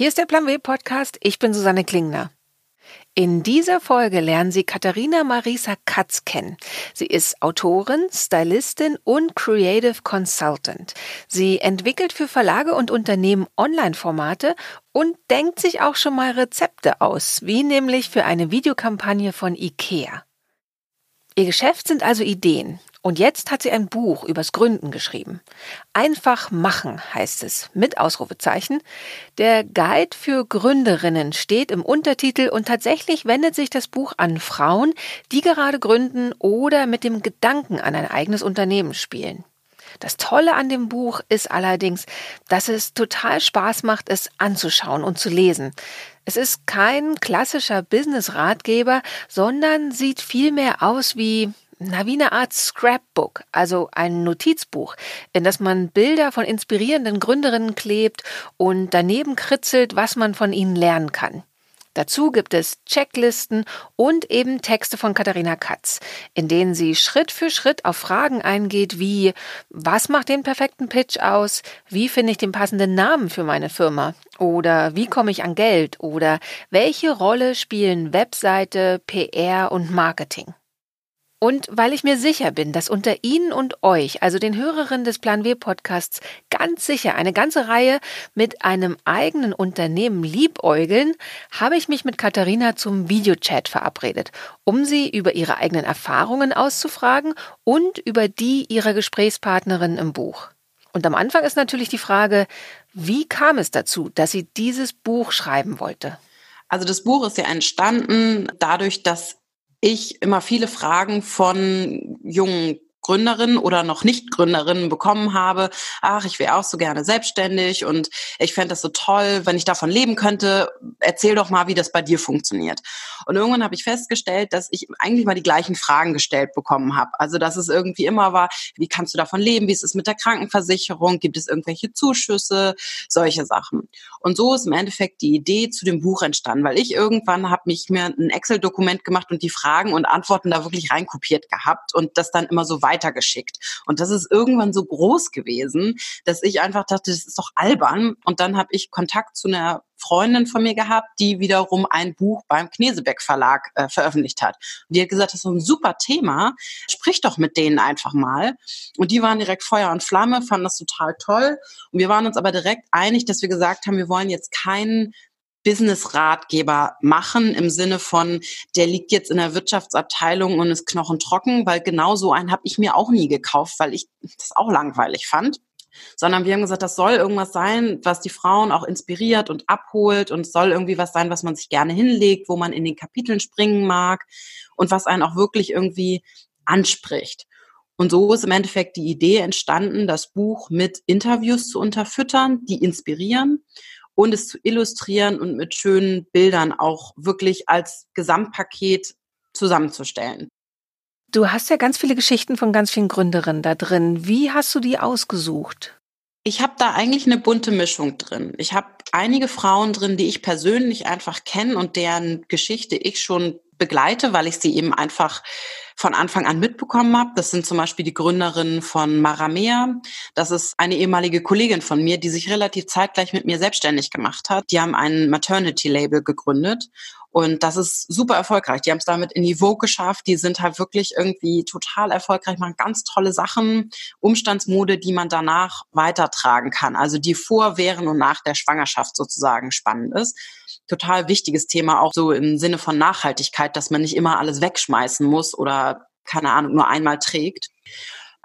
Hier ist der Plan W Podcast. Ich bin Susanne Klingner. In dieser Folge lernen Sie Katharina Marisa Katz kennen. Sie ist Autorin, Stylistin und Creative Consultant. Sie entwickelt für Verlage und Unternehmen Online-Formate und denkt sich auch schon mal Rezepte aus, wie nämlich für eine Videokampagne von IKEA. Ihr Geschäft sind also Ideen, und jetzt hat sie ein Buch übers Gründen geschrieben. Einfach machen heißt es, mit Ausrufezeichen. Der Guide für Gründerinnen steht im Untertitel und tatsächlich wendet sich das Buch an Frauen, die gerade gründen oder mit dem Gedanken an ein eigenes Unternehmen spielen. Das Tolle an dem Buch ist allerdings, dass es total Spaß macht, es anzuschauen und zu lesen. Es ist kein klassischer Business-Ratgeber, sondern sieht vielmehr aus wie na, wie eine Art Scrapbook, also ein Notizbuch, in das man Bilder von inspirierenden Gründerinnen klebt und daneben kritzelt, was man von ihnen lernen kann. Dazu gibt es Checklisten und eben Texte von Katharina Katz, in denen sie Schritt für Schritt auf Fragen eingeht wie was macht den perfekten Pitch aus? Wie finde ich den passenden Namen für meine Firma? Oder wie komme ich an Geld? Oder welche Rolle spielen Webseite, PR und Marketing? Und weil ich mir sicher bin, dass unter Ihnen und euch, also den Hörerinnen des Plan W Podcasts, ganz sicher eine ganze Reihe mit einem eigenen Unternehmen liebäugeln, habe ich mich mit Katharina zum Videochat verabredet, um sie über ihre eigenen Erfahrungen auszufragen und über die ihrer Gesprächspartnerin im Buch. Und am Anfang ist natürlich die Frage, wie kam es dazu, dass sie dieses Buch schreiben wollte? Also das Buch ist ja entstanden dadurch, dass ich immer viele Fragen von jungen Gründerin oder noch nicht Gründerinnen bekommen habe, ach, ich wäre auch so gerne selbstständig und ich fände das so toll, wenn ich davon leben könnte. Erzähl doch mal, wie das bei dir funktioniert. Und irgendwann habe ich festgestellt, dass ich eigentlich mal die gleichen Fragen gestellt bekommen habe. Also, dass es irgendwie immer war, wie kannst du davon leben? Wie ist es mit der Krankenversicherung? Gibt es irgendwelche Zuschüsse? Solche Sachen. Und so ist im Endeffekt die Idee zu dem Buch entstanden, weil ich irgendwann habe mich mir ein Excel-Dokument gemacht und die Fragen und Antworten da wirklich reinkopiert gehabt und das dann immer so weitergeschickt. Und das ist irgendwann so groß gewesen, dass ich einfach dachte, das ist doch albern. Und dann habe ich Kontakt zu einer Freundin von mir gehabt, die wiederum ein Buch beim Knesebeck Verlag äh, veröffentlicht hat. Und die hat gesagt, das ist so ein super Thema, sprich doch mit denen einfach mal. Und die waren direkt Feuer und Flamme, fanden das total toll. Und wir waren uns aber direkt einig, dass wir gesagt haben, wir wollen jetzt keinen Business-Ratgeber machen im Sinne von, der liegt jetzt in der Wirtschaftsabteilung und ist knochentrocken, weil genau so einen habe ich mir auch nie gekauft, weil ich das auch langweilig fand. Sondern wir haben gesagt, das soll irgendwas sein, was die Frauen auch inspiriert und abholt und soll irgendwie was sein, was man sich gerne hinlegt, wo man in den Kapiteln springen mag und was einen auch wirklich irgendwie anspricht. Und so ist im Endeffekt die Idee entstanden, das Buch mit Interviews zu unterfüttern, die inspirieren und es zu illustrieren und mit schönen Bildern auch wirklich als Gesamtpaket zusammenzustellen. Du hast ja ganz viele Geschichten von ganz vielen Gründerinnen da drin. Wie hast du die ausgesucht? Ich habe da eigentlich eine bunte Mischung drin. Ich habe einige Frauen drin, die ich persönlich einfach kenne und deren Geschichte ich schon begleite, weil ich sie eben einfach von Anfang an mitbekommen habe. Das sind zum Beispiel die Gründerinnen von Maramea. Das ist eine ehemalige Kollegin von mir, die sich relativ zeitgleich mit mir selbstständig gemacht hat. Die haben ein Maternity-Label gegründet und das ist super erfolgreich. Die haben es damit in die Vogue geschafft. Die sind halt wirklich irgendwie total erfolgreich, machen ganz tolle Sachen, Umstandsmode, die man danach weitertragen kann. Also die vor, während und nach der Schwangerschaft sozusagen spannend ist. Total wichtiges Thema auch so im Sinne von Nachhaltigkeit, dass man nicht immer alles wegschmeißen muss oder keine Ahnung, nur einmal trägt.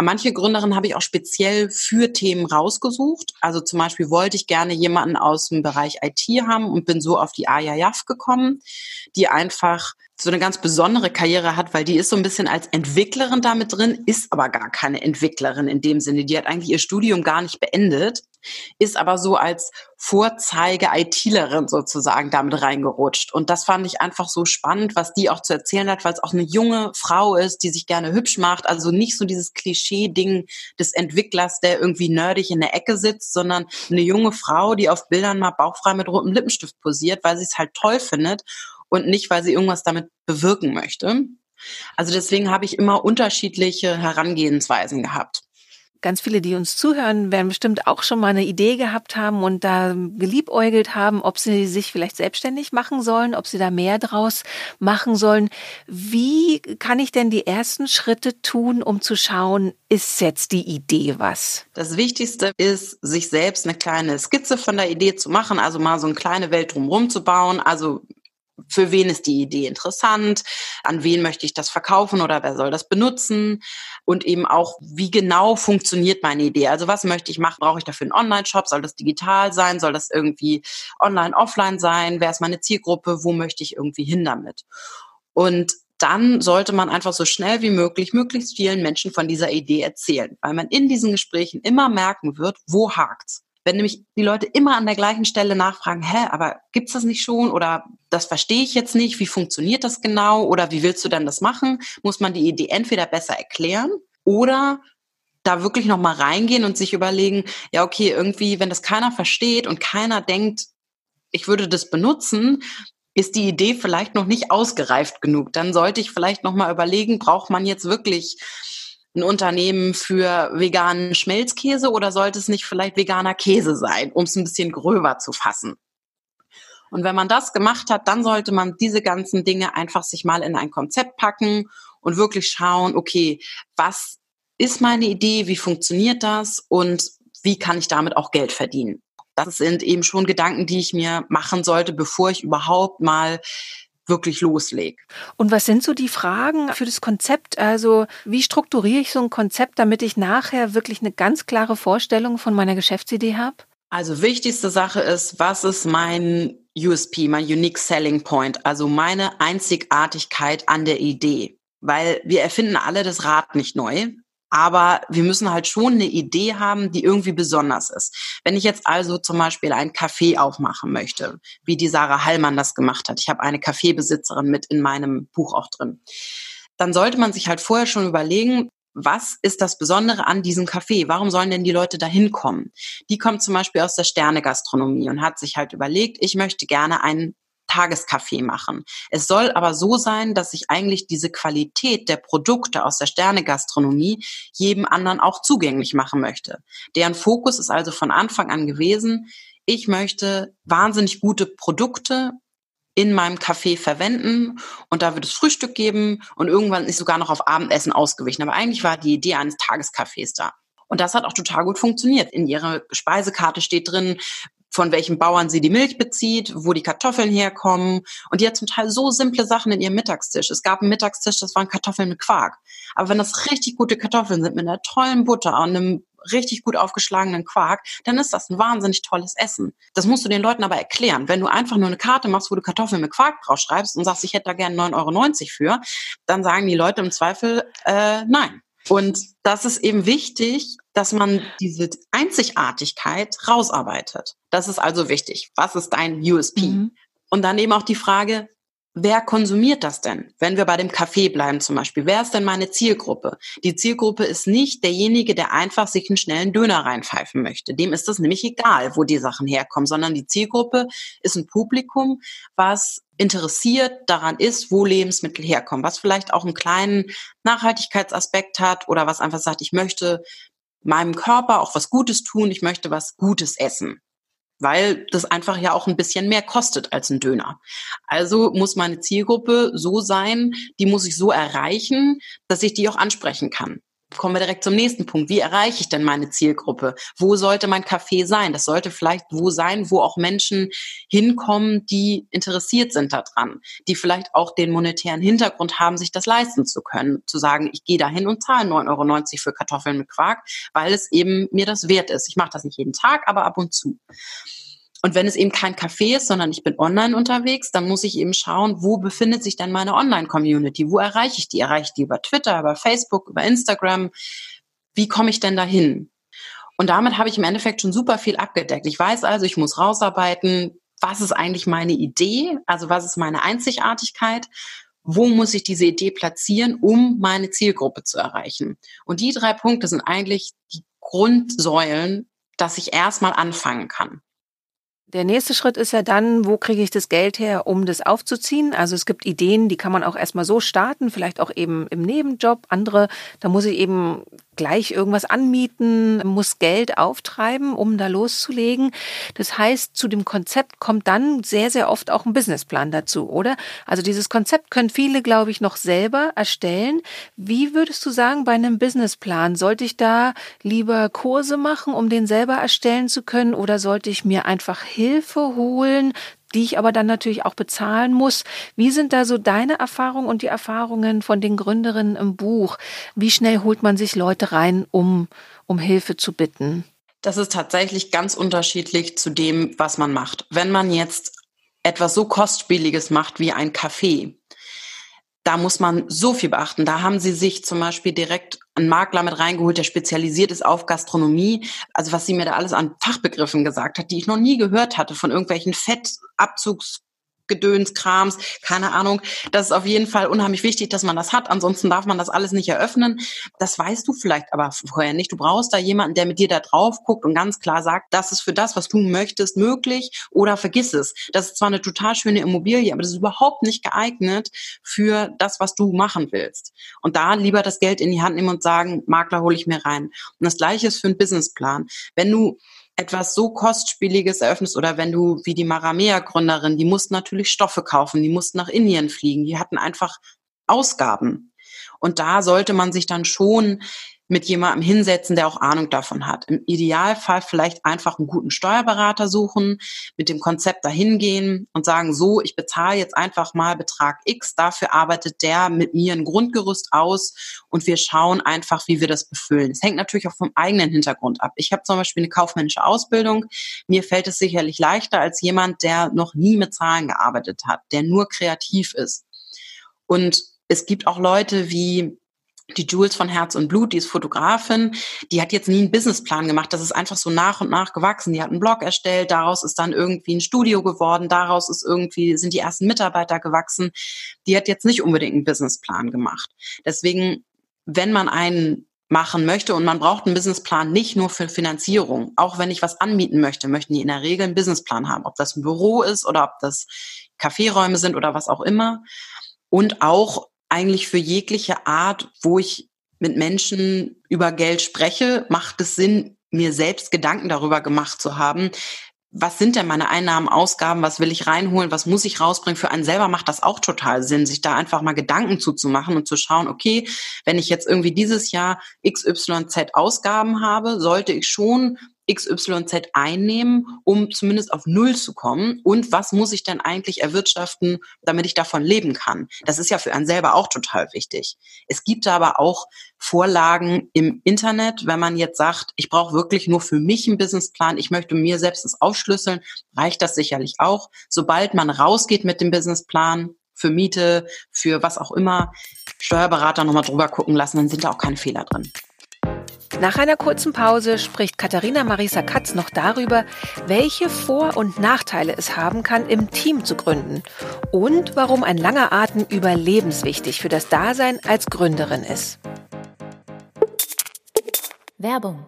Manche Gründerinnen habe ich auch speziell für Themen rausgesucht. Also zum Beispiel wollte ich gerne jemanden aus dem Bereich IT haben und bin so auf die Aya Jaff gekommen, die einfach so eine ganz besondere Karriere hat, weil die ist so ein bisschen als Entwicklerin damit drin, ist aber gar keine Entwicklerin in dem Sinne. Die hat eigentlich ihr Studium gar nicht beendet, ist aber so als Vorzeige-ITlerin sozusagen damit reingerutscht. Und das fand ich einfach so spannend, was die auch zu erzählen hat, weil es auch eine junge Frau ist, die sich gerne hübsch macht. Also nicht so dieses Klischee-Ding des Entwicklers, der irgendwie nerdig in der Ecke sitzt, sondern eine junge Frau, die auf Bildern mal bauchfrei mit rotem Lippenstift posiert, weil sie es halt toll findet und nicht, weil sie irgendwas damit bewirken möchte. Also deswegen habe ich immer unterschiedliche Herangehensweisen gehabt. Ganz viele, die uns zuhören, werden bestimmt auch schon mal eine Idee gehabt haben und da geliebäugelt haben, ob sie sich vielleicht selbstständig machen sollen, ob sie da mehr draus machen sollen. Wie kann ich denn die ersten Schritte tun, um zu schauen, ist jetzt die Idee was? Das Wichtigste ist, sich selbst eine kleine Skizze von der Idee zu machen, also mal so eine kleine Welt drumherum zu bauen. Also für wen ist die Idee interessant, an wen möchte ich das verkaufen oder wer soll das benutzen und eben auch, wie genau funktioniert meine Idee. Also was möchte ich machen? Brauche ich dafür einen Online-Shop? Soll das digital sein? Soll das irgendwie online, offline sein? Wer ist meine Zielgruppe? Wo möchte ich irgendwie hin damit? Und dann sollte man einfach so schnell wie möglich möglichst vielen Menschen von dieser Idee erzählen, weil man in diesen Gesprächen immer merken wird, wo hakt's. Wenn nämlich die Leute immer an der gleichen Stelle nachfragen, hä, aber gibt's das nicht schon? Oder das verstehe ich jetzt nicht, wie funktioniert das genau? Oder wie willst du denn das machen, muss man die Idee entweder besser erklären oder da wirklich noch mal reingehen und sich überlegen, ja okay, irgendwie, wenn das keiner versteht und keiner denkt, ich würde das benutzen, ist die Idee vielleicht noch nicht ausgereift genug. Dann sollte ich vielleicht noch mal überlegen, braucht man jetzt wirklich ein Unternehmen für veganen Schmelzkäse oder sollte es nicht vielleicht veganer Käse sein, um es ein bisschen gröber zu fassen? Und wenn man das gemacht hat, dann sollte man diese ganzen Dinge einfach sich mal in ein Konzept packen und wirklich schauen, okay, was ist meine Idee, wie funktioniert das und wie kann ich damit auch Geld verdienen? Das sind eben schon Gedanken, die ich mir machen sollte, bevor ich überhaupt mal wirklich loslege. Und was sind so die Fragen für das Konzept? Also wie strukturiere ich so ein Konzept, damit ich nachher wirklich eine ganz klare Vorstellung von meiner Geschäftsidee habe? Also wichtigste Sache ist, was ist mein USP, mein Unique Selling Point, also meine Einzigartigkeit an der Idee. Weil wir erfinden alle das Rad nicht neu. Aber wir müssen halt schon eine Idee haben, die irgendwie besonders ist. Wenn ich jetzt also zum Beispiel ein Café aufmachen möchte, wie die Sarah Hallmann das gemacht hat, ich habe eine Kaffeebesitzerin mit in meinem Buch auch drin, dann sollte man sich halt vorher schon überlegen, was ist das Besondere an diesem Café? Warum sollen denn die Leute da hinkommen? Die kommt zum Beispiel aus der Sternegastronomie und hat sich halt überlegt, ich möchte gerne einen Tageskaffee machen. Es soll aber so sein, dass ich eigentlich diese Qualität der Produkte aus der Sternegastronomie jedem anderen auch zugänglich machen möchte. Deren Fokus ist also von Anfang an gewesen, ich möchte wahnsinnig gute Produkte in meinem Café verwenden und da wird es Frühstück geben und irgendwann ist sogar noch auf Abendessen ausgewichen. Aber eigentlich war die Idee eines Tagescafés da. Und das hat auch total gut funktioniert. In ihrer Speisekarte steht drin, von welchen Bauern sie die Milch bezieht, wo die Kartoffeln herkommen. Und die hat zum Teil so simple Sachen in ihrem Mittagstisch. Es gab einen Mittagstisch, das waren Kartoffeln mit Quark. Aber wenn das richtig gute Kartoffeln sind mit einer tollen Butter und einem richtig gut aufgeschlagenen Quark, dann ist das ein wahnsinnig tolles Essen. Das musst du den Leuten aber erklären. Wenn du einfach nur eine Karte machst, wo du Kartoffeln mit Quark draufschreibst und sagst, ich hätte da gerne 9,90 Euro für, dann sagen die Leute im Zweifel, äh, nein. Und das ist eben wichtig, dass man diese Einzigartigkeit rausarbeitet. Das ist also wichtig. Was ist dein USP? Mhm. Und dann eben auch die Frage, wer konsumiert das denn? Wenn wir bei dem Kaffee bleiben zum Beispiel, wer ist denn meine Zielgruppe? Die Zielgruppe ist nicht derjenige, der einfach sich einen schnellen Döner reinpfeifen möchte. Dem ist das nämlich egal, wo die Sachen herkommen, sondern die Zielgruppe ist ein Publikum, was interessiert daran ist, wo Lebensmittel herkommen, was vielleicht auch einen kleinen Nachhaltigkeitsaspekt hat oder was einfach sagt, ich möchte meinem Körper auch was Gutes tun, ich möchte was Gutes essen, weil das einfach ja auch ein bisschen mehr kostet als ein Döner. Also muss meine Zielgruppe so sein, die muss ich so erreichen, dass ich die auch ansprechen kann kommen wir direkt zum nächsten Punkt. Wie erreiche ich denn meine Zielgruppe? Wo sollte mein Café sein? Das sollte vielleicht wo sein, wo auch Menschen hinkommen, die interessiert sind daran, die vielleicht auch den monetären Hintergrund haben, sich das leisten zu können, zu sagen, ich gehe dahin und zahle 9,90 Euro für Kartoffeln mit Quark, weil es eben mir das wert ist. Ich mache das nicht jeden Tag, aber ab und zu. Und wenn es eben kein Café ist, sondern ich bin online unterwegs, dann muss ich eben schauen, wo befindet sich denn meine Online-Community? Wo erreiche ich die? Erreiche ich die über Twitter, über Facebook, über Instagram? Wie komme ich denn dahin? Und damit habe ich im Endeffekt schon super viel abgedeckt. Ich weiß also, ich muss rausarbeiten, was ist eigentlich meine Idee? Also was ist meine Einzigartigkeit? Wo muss ich diese Idee platzieren, um meine Zielgruppe zu erreichen? Und die drei Punkte sind eigentlich die Grundsäulen, dass ich erstmal anfangen kann. Der nächste Schritt ist ja dann, wo kriege ich das Geld her, um das aufzuziehen? Also es gibt Ideen, die kann man auch erstmal so starten, vielleicht auch eben im Nebenjob. Andere, da muss ich eben gleich irgendwas anmieten, muss Geld auftreiben, um da loszulegen. Das heißt, zu dem Konzept kommt dann sehr, sehr oft auch ein Businessplan dazu, oder? Also dieses Konzept können viele, glaube ich, noch selber erstellen. Wie würdest du sagen, bei einem Businessplan, sollte ich da lieber Kurse machen, um den selber erstellen zu können, oder sollte ich mir einfach Hilfe holen, die ich aber dann natürlich auch bezahlen muss. Wie sind da so deine Erfahrungen und die Erfahrungen von den Gründerinnen im Buch? Wie schnell holt man sich Leute rein, um, um Hilfe zu bitten? Das ist tatsächlich ganz unterschiedlich zu dem, was man macht. Wenn man jetzt etwas so kostspieliges macht wie ein Kaffee, da muss man so viel beachten. Da haben sie sich zum Beispiel direkt einen Makler mit reingeholt, der spezialisiert ist auf Gastronomie. Also was sie mir da alles an Fachbegriffen gesagt hat, die ich noch nie gehört hatte, von irgendwelchen Fettabzugs Gedönskrams, keine Ahnung. Das ist auf jeden Fall unheimlich wichtig, dass man das hat. Ansonsten darf man das alles nicht eröffnen. Das weißt du vielleicht aber vorher nicht. Du brauchst da jemanden, der mit dir da drauf guckt und ganz klar sagt, das ist für das, was du möchtest, möglich oder vergiss es. Das ist zwar eine total schöne Immobilie, aber das ist überhaupt nicht geeignet für das, was du machen willst. Und da lieber das Geld in die Hand nehmen und sagen, Makler hole ich mir rein. Und das gleiche ist für einen Businessplan. Wenn du etwas so kostspieliges eröffnest oder wenn du wie die Maramea-Gründerin, die mussten natürlich Stoffe kaufen, die mussten nach Indien fliegen, die hatten einfach Ausgaben. Und da sollte man sich dann schon mit jemandem hinsetzen, der auch Ahnung davon hat. Im Idealfall vielleicht einfach einen guten Steuerberater suchen, mit dem Konzept dahin gehen und sagen, so, ich bezahle jetzt einfach mal Betrag X, dafür arbeitet der mit mir ein Grundgerüst aus und wir schauen einfach, wie wir das befüllen. Es hängt natürlich auch vom eigenen Hintergrund ab. Ich habe zum Beispiel eine kaufmännische Ausbildung. Mir fällt es sicherlich leichter als jemand, der noch nie mit Zahlen gearbeitet hat, der nur kreativ ist. Und es gibt auch Leute wie die Jules von Herz und Blut, die ist Fotografin, die hat jetzt nie einen Businessplan gemacht. Das ist einfach so nach und nach gewachsen. Die hat einen Blog erstellt, daraus ist dann irgendwie ein Studio geworden, daraus ist irgendwie, sind die ersten Mitarbeiter gewachsen. Die hat jetzt nicht unbedingt einen Businessplan gemacht. Deswegen, wenn man einen machen möchte und man braucht einen Businessplan nicht nur für Finanzierung. Auch wenn ich was anmieten möchte, möchten die in der Regel einen Businessplan haben. Ob das ein Büro ist oder ob das Kaffeeräume sind oder was auch immer. Und auch eigentlich für jegliche Art, wo ich mit Menschen über Geld spreche, macht es Sinn, mir selbst Gedanken darüber gemacht zu haben, was sind denn meine Einnahmen, Ausgaben, was will ich reinholen, was muss ich rausbringen? Für einen selber macht das auch total Sinn, sich da einfach mal Gedanken zuzumachen und zu schauen, okay, wenn ich jetzt irgendwie dieses Jahr XYZ Ausgaben habe, sollte ich schon XYZ einnehmen, um zumindest auf Null zu kommen? Und was muss ich denn eigentlich erwirtschaften, damit ich davon leben kann? Das ist ja für einen selber auch total wichtig. Es gibt aber auch Vorlagen im Internet, wenn man jetzt sagt, ich brauche wirklich nur für mich einen Businessplan, ich möchte mir selbst das aufschlüsseln, reicht das sicherlich auch. Sobald man rausgeht mit dem Businessplan, für Miete, für was auch immer, Steuerberater nochmal drüber gucken lassen, dann sind da auch keine Fehler drin. Nach einer kurzen Pause spricht Katharina Marisa Katz noch darüber, welche Vor- und Nachteile es haben kann, im Team zu gründen und warum ein langer Atem überlebenswichtig für das Dasein als Gründerin ist. Werbung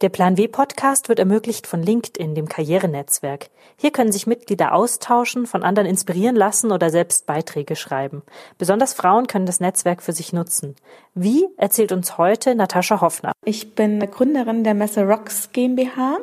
der Plan W Podcast wird ermöglicht von LinkedIn, dem Karrierenetzwerk. Hier können sich Mitglieder austauschen, von anderen inspirieren lassen oder selbst Beiträge schreiben. Besonders Frauen können das Netzwerk für sich nutzen. Wie erzählt uns heute Natascha Hoffner. Ich bin Gründerin der Messe Rocks GmbH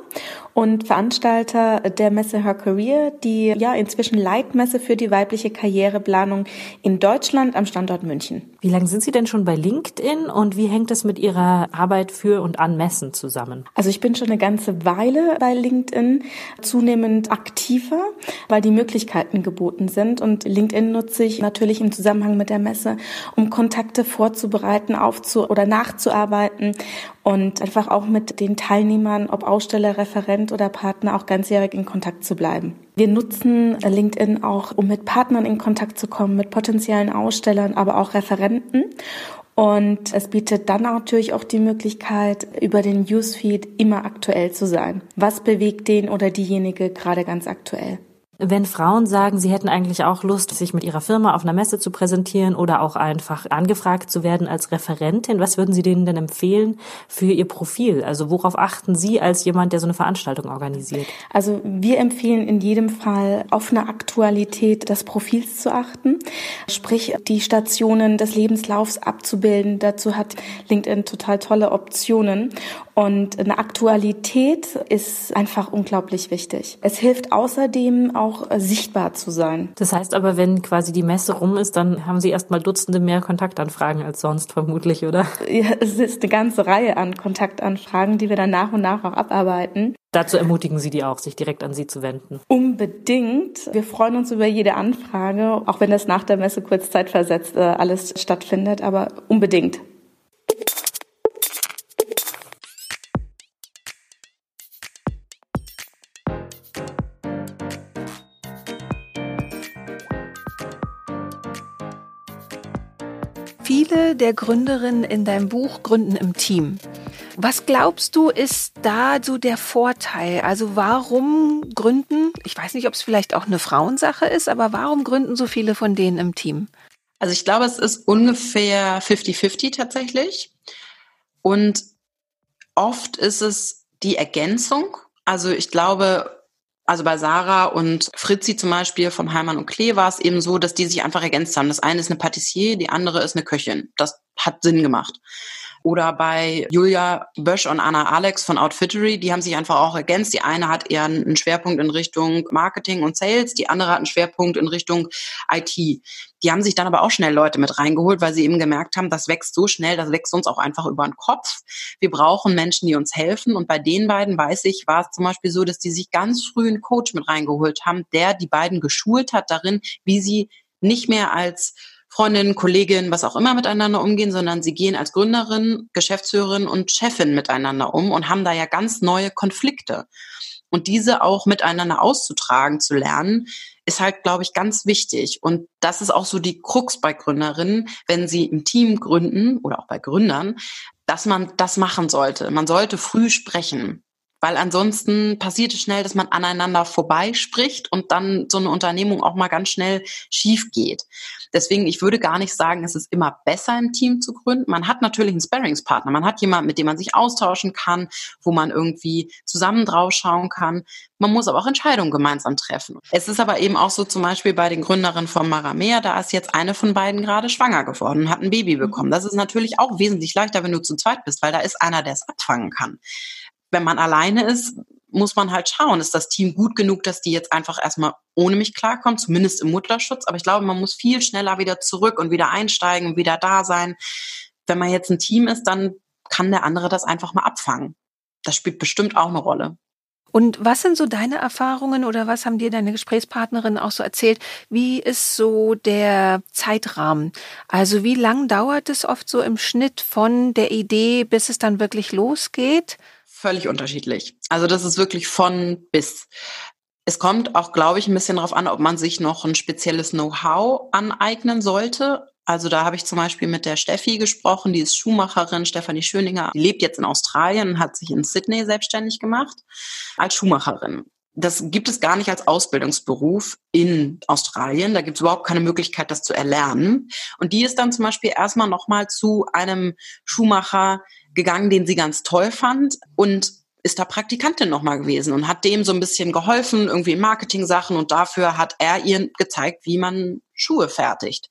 und Veranstalter der Messe Her Career, die ja inzwischen Leitmesse für die weibliche Karriereplanung in Deutschland am Standort München. Wie lange sind Sie denn schon bei LinkedIn und wie hängt es mit Ihrer Arbeit für und an Messen zusammen? Also ich bin schon eine ganze Weile bei LinkedIn, zunehmend aktiver, weil die Möglichkeiten geboten sind und LinkedIn nutze ich natürlich im Zusammenhang mit der Messe, um Kontakte vorzubereiten, aufzu oder nachzuarbeiten und einfach auch mit den Teilnehmern, ob Aussteller, Referent oder Partner, auch ganzjährig in Kontakt zu bleiben. Wir nutzen LinkedIn auch, um mit Partnern in Kontakt zu kommen, mit potenziellen Ausstellern, aber auch Referenten. Und es bietet dann natürlich auch die Möglichkeit, über den Newsfeed immer aktuell zu sein. Was bewegt den oder diejenige gerade ganz aktuell? Wenn Frauen sagen, sie hätten eigentlich auch Lust, sich mit ihrer Firma auf einer Messe zu präsentieren oder auch einfach angefragt zu werden als Referentin, was würden Sie denen denn empfehlen für Ihr Profil? Also worauf achten Sie als jemand, der so eine Veranstaltung organisiert? Also wir empfehlen in jedem Fall auf eine Aktualität des Profils zu achten, sprich die Stationen des Lebenslaufs abzubilden. Dazu hat LinkedIn total tolle Optionen und eine Aktualität ist einfach unglaublich wichtig. Es hilft außerdem auch äh, sichtbar zu sein. Das heißt aber, wenn quasi die Messe rum ist, dann haben Sie erstmal Dutzende mehr Kontaktanfragen als sonst vermutlich, oder? Ja, es ist eine ganze Reihe an Kontaktanfragen, die wir dann nach und nach auch abarbeiten. Dazu ermutigen Sie die auch, sich direkt an Sie zu wenden. Unbedingt. Wir freuen uns über jede Anfrage, auch wenn das nach der Messe kurzzeitversetzt äh, alles stattfindet, aber unbedingt. Viele der Gründerinnen in deinem Buch gründen im Team. Was glaubst du, ist da so der Vorteil? Also warum gründen, ich weiß nicht, ob es vielleicht auch eine Frauensache ist, aber warum gründen so viele von denen im Team? Also ich glaube, es ist ungefähr 50-50 tatsächlich. Und oft ist es die Ergänzung. Also ich glaube, also bei Sarah und Fritzi zum Beispiel vom Heimann und Klee war es eben so, dass die sich einfach ergänzt haben. Das eine ist eine Patissier, die andere ist eine Köchin. Das hat Sinn gemacht. Oder bei Julia Bösch und Anna Alex von Outfittery, die haben sich einfach auch ergänzt. Die eine hat eher einen Schwerpunkt in Richtung Marketing und Sales, die andere hat einen Schwerpunkt in Richtung IT. Die haben sich dann aber auch schnell Leute mit reingeholt, weil sie eben gemerkt haben, das wächst so schnell, das wächst uns auch einfach über den Kopf. Wir brauchen Menschen, die uns helfen. Und bei den beiden weiß ich, war es zum Beispiel so, dass die sich ganz früh einen Coach mit reingeholt haben, der die beiden geschult hat darin, wie sie nicht mehr als Freundin, Kollegin, was auch immer miteinander umgehen, sondern sie gehen als Gründerin, Geschäftsführerin und Chefin miteinander um und haben da ja ganz neue Konflikte. Und diese auch miteinander auszutragen, zu lernen, ist halt, glaube ich, ganz wichtig. Und das ist auch so die Krux bei Gründerinnen, wenn sie im Team gründen oder auch bei Gründern, dass man das machen sollte. Man sollte früh sprechen weil ansonsten passiert es schnell, dass man aneinander vorbeispricht und dann so eine Unternehmung auch mal ganz schnell schief geht. Deswegen, ich würde gar nicht sagen, es ist immer besser, ein Team zu gründen. Man hat natürlich einen Sparringspartner. Man hat jemanden, mit dem man sich austauschen kann, wo man irgendwie zusammen drauf schauen kann. Man muss aber auch Entscheidungen gemeinsam treffen. Es ist aber eben auch so zum Beispiel bei den Gründerinnen von Maramea, da ist jetzt eine von beiden gerade schwanger geworden und hat ein Baby bekommen. Das ist natürlich auch wesentlich leichter, wenn du zu zweit bist, weil da ist einer, der es abfangen kann wenn man alleine ist, muss man halt schauen, ist das Team gut genug, dass die jetzt einfach erstmal ohne mich klarkommen, zumindest im Mutterschutz. Aber ich glaube, man muss viel schneller wieder zurück und wieder einsteigen und wieder da sein. Wenn man jetzt ein Team ist, dann kann der andere das einfach mal abfangen. Das spielt bestimmt auch eine Rolle. Und was sind so deine Erfahrungen oder was haben dir deine Gesprächspartnerin auch so erzählt? Wie ist so der Zeitrahmen? Also wie lang dauert es oft so im Schnitt von der Idee, bis es dann wirklich losgeht? Völlig unterschiedlich. Also das ist wirklich von bis. Es kommt auch, glaube ich, ein bisschen darauf an, ob man sich noch ein spezielles Know-how aneignen sollte. Also da habe ich zum Beispiel mit der Steffi gesprochen, die ist Schuhmacherin, Stefanie Schöninger, die lebt jetzt in Australien und hat sich in Sydney selbstständig gemacht als Schuhmacherin. Das gibt es gar nicht als Ausbildungsberuf in Australien. Da gibt es überhaupt keine Möglichkeit, das zu erlernen. Und die ist dann zum Beispiel erstmal nochmal zu einem Schuhmacher gegangen, den sie ganz toll fand und ist da Praktikantin nochmal gewesen und hat dem so ein bisschen geholfen, irgendwie in Marketing-Sachen und dafür hat er ihr gezeigt, wie man Schuhe fertigt.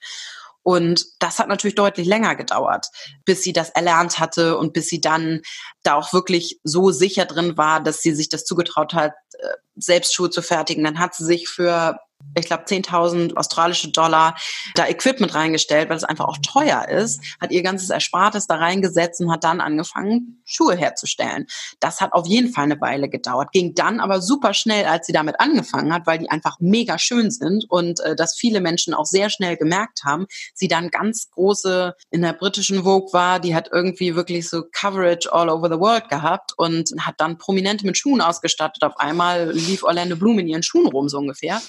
Und das hat natürlich deutlich länger gedauert, bis sie das erlernt hatte und bis sie dann da auch wirklich so sicher drin war, dass sie sich das zugetraut hat, äh, selbst Schuhe zu fertigen. Dann hat sie sich für ich glaube, 10.000 australische Dollar da Equipment reingestellt, weil es einfach auch teuer ist, hat ihr ganzes Erspartes da reingesetzt und hat dann angefangen, Schuhe herzustellen. Das hat auf jeden Fall eine Weile gedauert, ging dann aber super schnell, als sie damit angefangen hat, weil die einfach mega schön sind und äh, dass viele Menschen auch sehr schnell gemerkt haben, sie dann ganz große in der britischen Vogue war, die hat irgendwie wirklich so Coverage all over the world gehabt und hat dann Prominente mit Schuhen ausgestattet. Auf einmal lief Orlando Bloom in ihren Schuhen rum so ungefähr.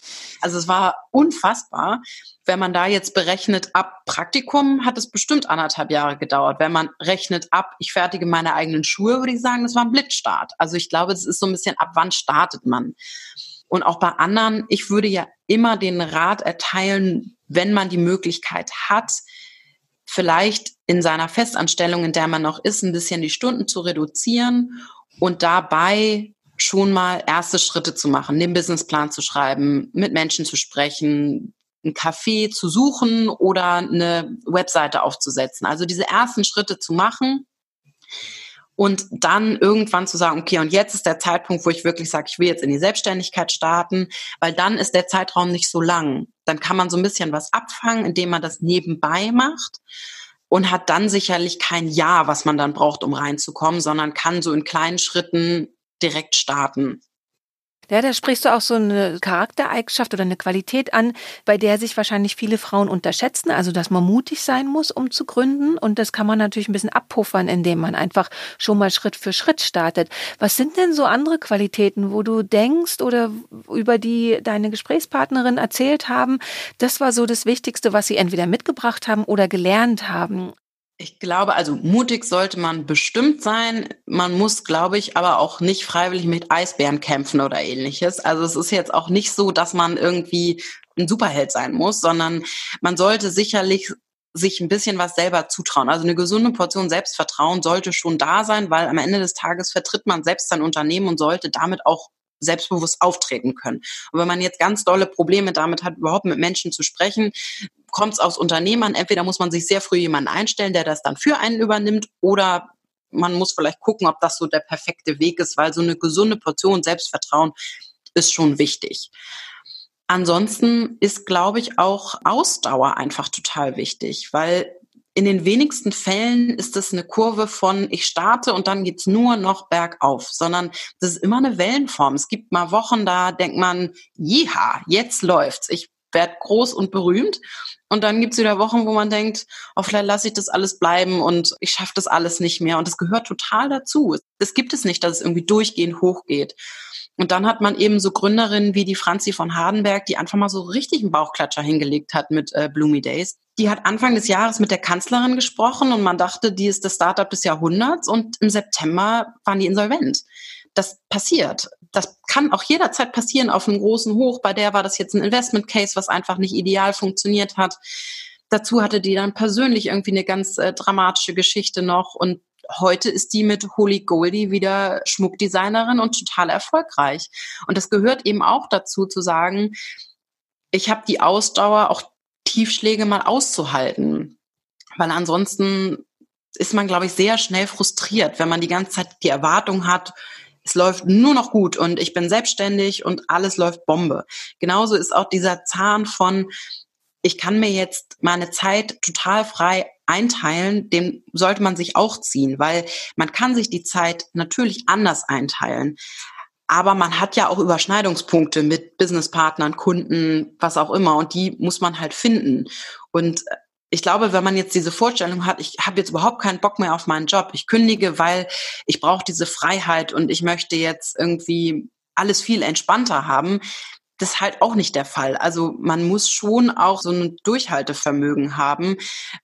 Also es war unfassbar. Wenn man da jetzt berechnet ab Praktikum, hat es bestimmt anderthalb Jahre gedauert. Wenn man rechnet ab, ich fertige meine eigenen Schuhe, würde ich sagen, das war ein Blitzstart. Also ich glaube, es ist so ein bisschen ab wann startet man. Und auch bei anderen, ich würde ja immer den Rat erteilen, wenn man die Möglichkeit hat, vielleicht in seiner Festanstellung, in der man noch ist, ein bisschen die Stunden zu reduzieren und dabei schon mal erste Schritte zu machen, den Businessplan zu schreiben, mit Menschen zu sprechen, ein Café zu suchen oder eine Webseite aufzusetzen. Also diese ersten Schritte zu machen und dann irgendwann zu sagen, okay, und jetzt ist der Zeitpunkt, wo ich wirklich sage, ich will jetzt in die Selbstständigkeit starten, weil dann ist der Zeitraum nicht so lang. Dann kann man so ein bisschen was abfangen, indem man das nebenbei macht und hat dann sicherlich kein Jahr, was man dann braucht, um reinzukommen, sondern kann so in kleinen Schritten direkt starten. Ja, da sprichst du auch so eine Charaktereigenschaft oder eine Qualität an, bei der sich wahrscheinlich viele Frauen unterschätzen. Also, dass man mutig sein muss, um zu gründen. Und das kann man natürlich ein bisschen abpuffern, indem man einfach schon mal Schritt für Schritt startet. Was sind denn so andere Qualitäten, wo du denkst oder über die deine Gesprächspartnerin erzählt haben, das war so das Wichtigste, was sie entweder mitgebracht haben oder gelernt haben? Ich glaube, also mutig sollte man bestimmt sein. Man muss, glaube ich, aber auch nicht freiwillig mit Eisbären kämpfen oder ähnliches. Also es ist jetzt auch nicht so, dass man irgendwie ein Superheld sein muss, sondern man sollte sicherlich sich ein bisschen was selber zutrauen. Also eine gesunde Portion Selbstvertrauen sollte schon da sein, weil am Ende des Tages vertritt man selbst sein Unternehmen und sollte damit auch selbstbewusst auftreten können. Und wenn man jetzt ganz dolle Probleme damit hat, überhaupt mit Menschen zu sprechen, kommt es aufs Unternehmen an. Entweder muss man sich sehr früh jemanden einstellen, der das dann für einen übernimmt, oder man muss vielleicht gucken, ob das so der perfekte Weg ist, weil so eine gesunde Portion Selbstvertrauen ist schon wichtig. Ansonsten ist, glaube ich, auch Ausdauer einfach total wichtig, weil in den wenigsten Fällen ist es eine Kurve von ich starte und dann geht's nur noch bergauf, sondern das ist immer eine Wellenform. Es gibt mal Wochen, da denkt man, jeha, jetzt läuft's. Ich werde groß und berühmt. Und dann gibt's wieder Wochen, wo man denkt, oh, vielleicht lasse ich das alles bleiben und ich schaffe das alles nicht mehr. Und das gehört total dazu. Das gibt es nicht, dass es irgendwie durchgehend hochgeht. Und dann hat man eben so Gründerinnen wie die Franzi von Hardenberg, die einfach mal so richtig einen Bauchklatscher hingelegt hat mit äh, Bloomy Days. Die hat Anfang des Jahres mit der Kanzlerin gesprochen und man dachte, die ist das Startup des Jahrhunderts und im September waren die insolvent. Das passiert. Das kann auch jederzeit passieren auf einem großen Hoch. Bei der war das jetzt ein Investment Case, was einfach nicht ideal funktioniert hat. Dazu hatte die dann persönlich irgendwie eine ganz äh, dramatische Geschichte noch und heute ist die mit Holy Goldie wieder Schmuckdesignerin und total erfolgreich. Und das gehört eben auch dazu zu sagen, ich habe die Ausdauer, auch Tiefschläge mal auszuhalten. Weil ansonsten ist man, glaube ich, sehr schnell frustriert, wenn man die ganze Zeit die Erwartung hat, es läuft nur noch gut und ich bin selbstständig und alles läuft Bombe. Genauso ist auch dieser Zahn von, ich kann mir jetzt meine Zeit total frei einteilen, den sollte man sich auch ziehen, weil man kann sich die Zeit natürlich anders einteilen. Aber man hat ja auch Überschneidungspunkte mit Businesspartnern, Kunden, was auch immer. Und die muss man halt finden. Und ich glaube, wenn man jetzt diese Vorstellung hat, ich habe jetzt überhaupt keinen Bock mehr auf meinen Job, ich kündige, weil ich brauche diese Freiheit und ich möchte jetzt irgendwie alles viel entspannter haben, das ist halt auch nicht der Fall. Also man muss schon auch so ein Durchhaltevermögen haben,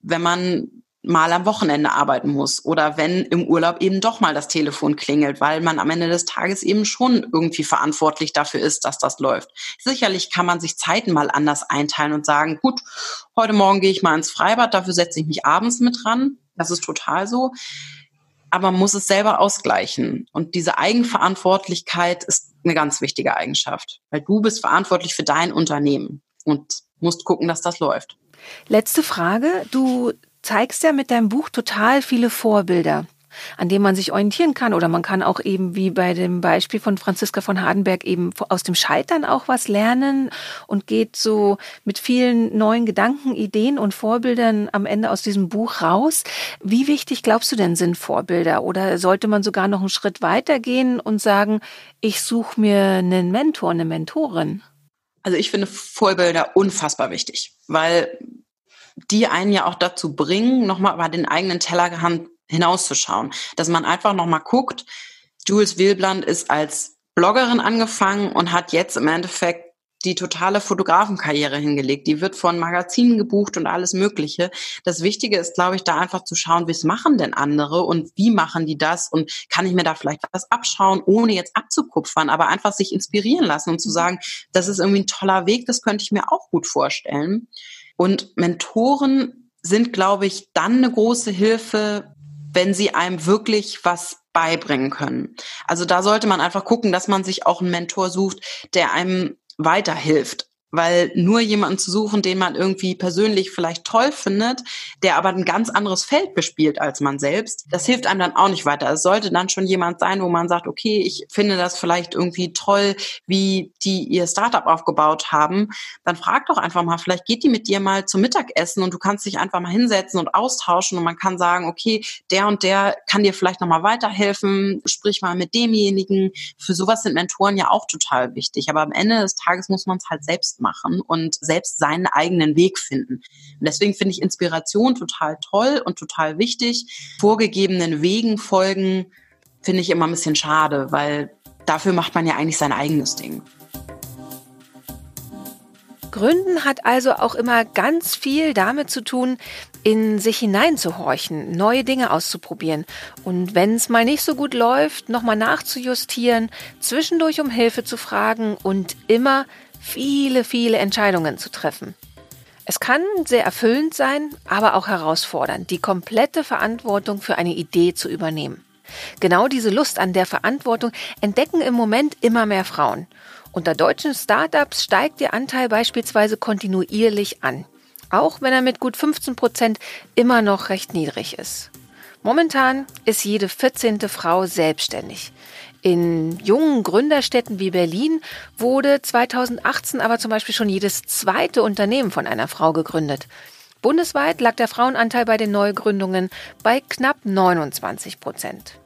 wenn man mal am Wochenende arbeiten muss oder wenn im Urlaub eben doch mal das Telefon klingelt, weil man am Ende des Tages eben schon irgendwie verantwortlich dafür ist, dass das läuft. Sicherlich kann man sich Zeiten mal anders einteilen und sagen, gut, heute Morgen gehe ich mal ins Freibad, dafür setze ich mich abends mit dran. Das ist total so. Aber man muss es selber ausgleichen. Und diese Eigenverantwortlichkeit ist eine ganz wichtige Eigenschaft, weil du bist verantwortlich für dein Unternehmen und musst gucken, dass das läuft. Letzte Frage. Du zeigst ja mit deinem Buch total viele Vorbilder an dem man sich orientieren kann. Oder man kann auch eben, wie bei dem Beispiel von Franziska von Hardenberg, eben aus dem Scheitern auch was lernen und geht so mit vielen neuen Gedanken, Ideen und Vorbildern am Ende aus diesem Buch raus. Wie wichtig glaubst du denn sind Vorbilder? Oder sollte man sogar noch einen Schritt weiter gehen und sagen, ich suche mir einen Mentor, eine Mentorin? Also ich finde Vorbilder unfassbar wichtig, weil die einen ja auch dazu bringen, nochmal über den eigenen Tellerrand hinauszuschauen. Dass man einfach nochmal guckt, Jules Wilbland ist als Bloggerin angefangen und hat jetzt im Endeffekt die totale Fotografenkarriere hingelegt. Die wird von Magazinen gebucht und alles Mögliche. Das Wichtige ist, glaube ich, da einfach zu schauen, wie es machen denn andere und wie machen die das und kann ich mir da vielleicht was abschauen, ohne jetzt abzukupfern, aber einfach sich inspirieren lassen und zu sagen, das ist irgendwie ein toller Weg, das könnte ich mir auch gut vorstellen. Und Mentoren sind, glaube ich, dann eine große Hilfe, wenn sie einem wirklich was beibringen können. Also da sollte man einfach gucken, dass man sich auch einen Mentor sucht, der einem weiterhilft weil nur jemanden zu suchen, den man irgendwie persönlich vielleicht toll findet, der aber ein ganz anderes Feld bespielt als man selbst, das hilft einem dann auch nicht weiter. Es sollte dann schon jemand sein, wo man sagt, okay, ich finde das vielleicht irgendwie toll, wie die ihr Startup aufgebaut haben. Dann frag doch einfach mal, vielleicht geht die mit dir mal zum Mittagessen und du kannst dich einfach mal hinsetzen und austauschen und man kann sagen, okay, der und der kann dir vielleicht nochmal weiterhelfen, sprich mal mit demjenigen. Für sowas sind Mentoren ja auch total wichtig. Aber am Ende des Tages muss man es halt selbst machen und selbst seinen eigenen Weg finden. Und deswegen finde ich Inspiration total toll und total wichtig. Vorgegebenen Wegen folgen finde ich immer ein bisschen schade, weil dafür macht man ja eigentlich sein eigenes Ding. Gründen hat also auch immer ganz viel damit zu tun, in sich hineinzuhorchen, neue Dinge auszuprobieren und wenn es mal nicht so gut läuft, nochmal nachzujustieren, zwischendurch um Hilfe zu fragen und immer viele, viele Entscheidungen zu treffen. Es kann sehr erfüllend sein, aber auch herausfordernd, die komplette Verantwortung für eine Idee zu übernehmen. Genau diese Lust an der Verantwortung entdecken im Moment immer mehr Frauen. Unter deutschen Startups steigt ihr Anteil beispielsweise kontinuierlich an, auch wenn er mit gut 15 Prozent immer noch recht niedrig ist. Momentan ist jede 14. Frau selbstständig. In jungen Gründerstädten wie Berlin wurde 2018 aber zum Beispiel schon jedes zweite Unternehmen von einer Frau gegründet. Bundesweit lag der Frauenanteil bei den Neugründungen bei knapp 29 Prozent.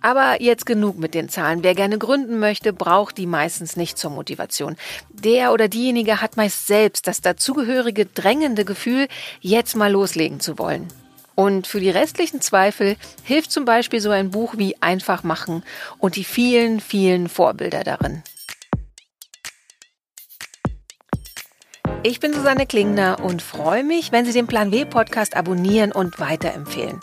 Aber jetzt genug mit den Zahlen. Wer gerne gründen möchte, braucht die meistens nicht zur Motivation. Der oder diejenige hat meist selbst das dazugehörige drängende Gefühl, jetzt mal loslegen zu wollen. Und für die restlichen Zweifel hilft zum Beispiel so ein Buch wie Einfach machen und die vielen, vielen Vorbilder darin. Ich bin Susanne Klingner und freue mich, wenn Sie den Plan W Podcast abonnieren und weiterempfehlen.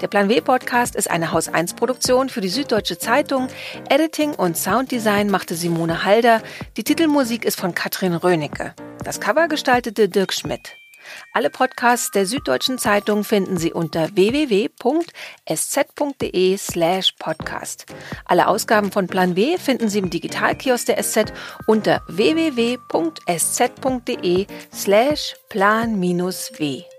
Der Plan W Podcast ist eine Haus 1 Produktion für die Süddeutsche Zeitung. Editing und Sounddesign machte Simone Halder. Die Titelmusik ist von Katrin Rönecke. Das Cover gestaltete Dirk Schmidt. Alle Podcasts der Süddeutschen Zeitung finden Sie unter www.sz.de slash podcast. Alle Ausgaben von Plan W finden Sie im Digitalkiosk der SZ unter www.sz.de slash plan-w.